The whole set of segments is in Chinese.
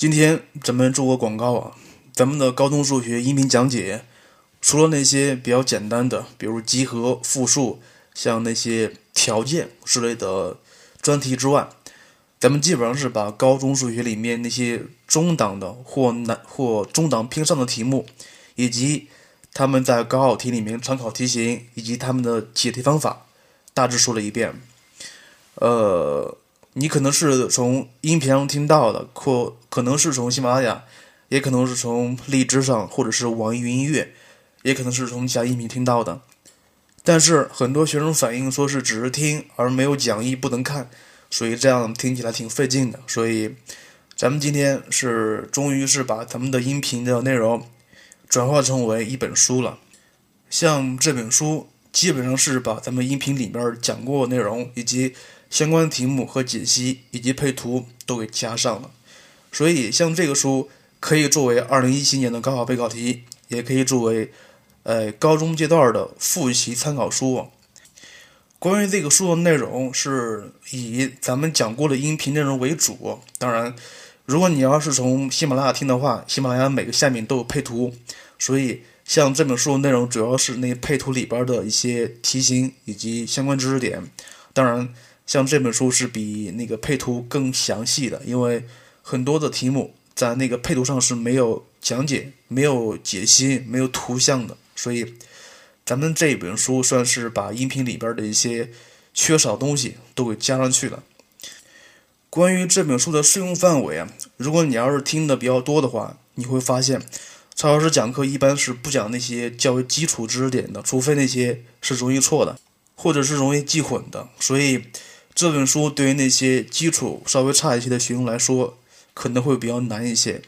今天咱们做个广告啊，咱们的高中数学音频讲解，除了那些比较简单的，比如集合、复数，像那些条件之类的专题之外，咱们基本上是把高中数学里面那些中档的或难或中档偏上的题目，以及他们在高考题里面参考题型以及他们的解题方法，大致说了一遍。呃，你可能是从音频上听到的，或可能是从喜马拉雅，也可能是从荔枝上，或者是网易云音乐，也可能是从其他音频听到的。但是很多学生反映说是只是听而没有讲义，不能看。所以这样听起来挺费劲的，所以咱们今天是终于是把咱们的音频的内容转化成为一本书了。像这本书基本上是把咱们音频里面讲过内容以及相关题目和解析以及配图都给加上了。所以像这个书可以作为二零一七年的高考备考题，也可以作为呃高中阶段的复习参考书。关于这个书的内容是以咱们讲过的音频内容为主。当然，如果你要是从喜马拉雅听的话，喜马拉雅每个下面都有配图，所以像这本书的内容主要是那配图里边的一些题型以及相关知识点。当然，像这本书是比那个配图更详细的，因为很多的题目在那个配图上是没有讲解、没有解析、没有图像的，所以。咱们这本书算是把音频里边的一些缺少东西都给加上去了。关于这本书的适用范围啊，如果你要是听的比较多的话，你会发现，曹老师讲课一般是不讲那些较为基础知识点的，除非那些是容易错的，或者是容易记混的。所以这本书对于那些基础稍微差一些的学生来说，可能会比较难一些。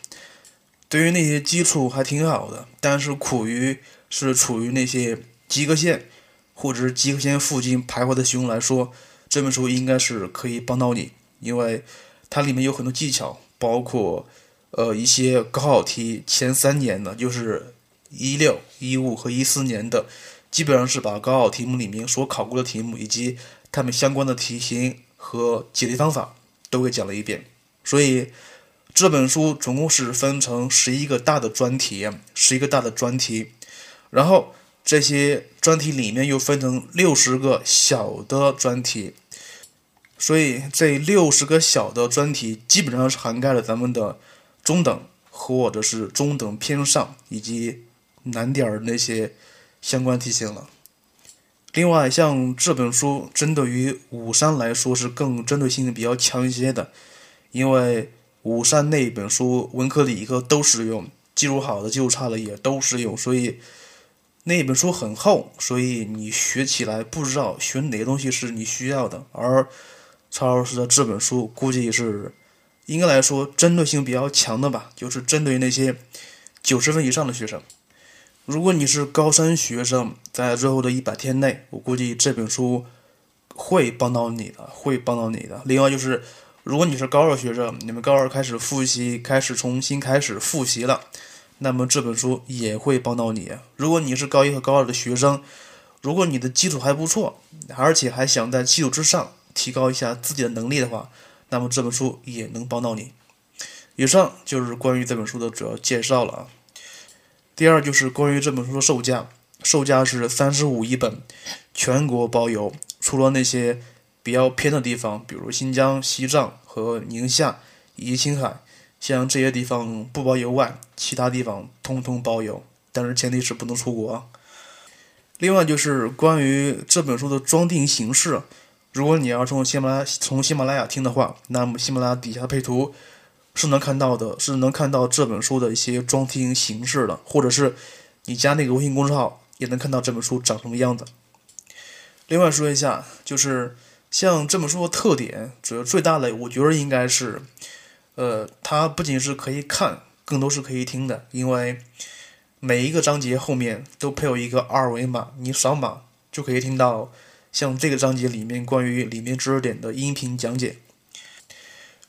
对于那些基础还挺好的，但是苦于是处于那些。及格线，或者是及格线附近徘徊的学生来说，这本书应该是可以帮到你，因为它里面有很多技巧，包括呃一些高考题前三年的，就是一六、一五和一四年的，基本上是把高考题目里面所考过的题目以及它们相关的题型和解题方法都给讲了一遍。所以这本书总共是分成十一个大的专题，十一个大的专题，然后。这些专题里面又分成六十个小的专题，所以这六十个小的专题基本上是涵盖了咱们的中等或者是中等偏上以及难点儿那些相关题型了。另外，像这本书针对于五三来说是更针对性比较强一些的，因为五三那本书文科理科都适用，基础好的基础差的也都适用，所以。那本书很厚，所以你学起来不知道学哪个东西是你需要的。而曹老师的这本书估计是应该来说针对性比较强的吧，就是针对那些九十分以上的学生。如果你是高三学生，在最后的一百天内，我估计这本书会帮到你的，会帮到你的。另外就是，如果你是高二学生，你们高二开始复习，开始重新开始复习了。那么这本书也会帮到你。如果你是高一和高二的学生，如果你的基础还不错，而且还想在基础之上提高一下自己的能力的话，那么这本书也能帮到你。以上就是关于这本书的主要介绍了啊。第二就是关于这本书的售价，售价是三十五一本，全国包邮，除了那些比较偏的地方，比如新疆、西藏和宁夏以及青海。像这些地方不包邮外，其他地方通通包邮，但是前提是不能出国。另外就是关于这本书的装订形式，如果你要从喜马拉从喜马拉雅听的话，那么喜马拉雅底下配图是能看到的，是能看到这本书的一些装订形式的，或者是你加那个微信公众号也能看到这本书长什么样子。另外说一下，就是像这本书的特点，主要最大的，我觉得应该是。呃，它不仅是可以看，更多是可以听的，因为每一个章节后面都配有一个二维码，你扫码就可以听到像这个章节里面关于里面知识点的音频讲解。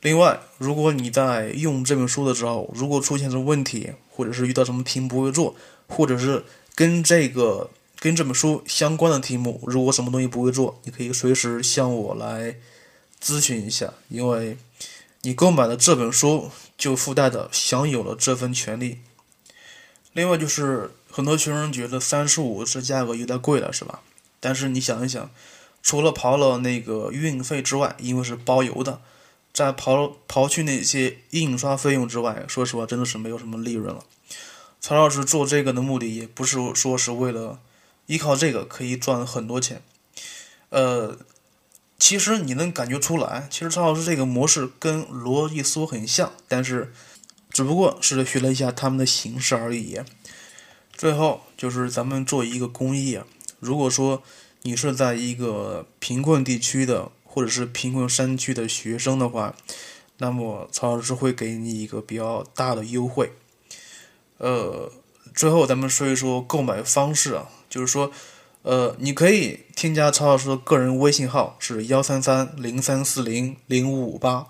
另外，如果你在用这本书的时候，如果出现什么问题，或者是遇到什么题目不会做，或者是跟这个跟这本书相关的题目，如果什么东西不会做，你可以随时向我来咨询一下，因为。你购买的这本书就附带的享有了这份权利。另外就是很多学生觉得三十五这价格有点贵了，是吧？但是你想一想，除了刨了那个运费之外，因为是包邮的，在刨刨去那些印刷费用之外，说实话真的是没有什么利润了。曹老师做这个的目的也不是说是为了依靠这个可以赚很多钱，呃，其实你能感觉出来，其实曹老师这个模式跟罗伊苏很像，但是。只不过是学了一下他们的形式而已。最后就是咱们做一个公益啊，如果说你是在一个贫困地区的，或者是贫困山区的学生的话，那么曹老师会给你一个比较大的优惠。呃，最后咱们说一说购买方式啊，就是说，呃，你可以添加曹老师的个人微信号是幺三三零三四零零五五八，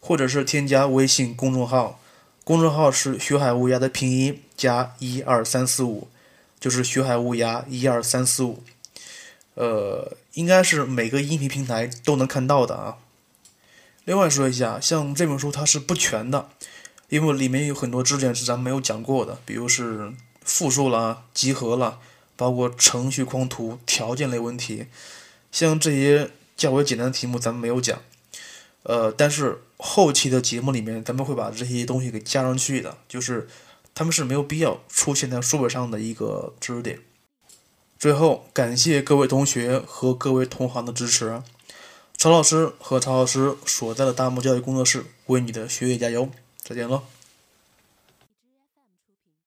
或者是添加微信公众号。公众号是“学海无涯”的拼音加一二三四五，就是“学海无涯”一二三四五。呃，应该是每个音频平台都能看到的啊。另外说一下，像这本书它是不全的，因为里面有很多知识点是咱们没有讲过的，比如是复数啦、集合啦，包括程序框图、条件类问题，像这些较为简单的题目咱们没有讲。呃，但是后期的节目里面，咱们会把这些东西给加上去的，就是他们是没有必要出现在书本上的一个知识点。最后，感谢各位同学和各位同行的支持，曹老师和曹老师所在的大漠教育工作室为你的学业加油，再见喽。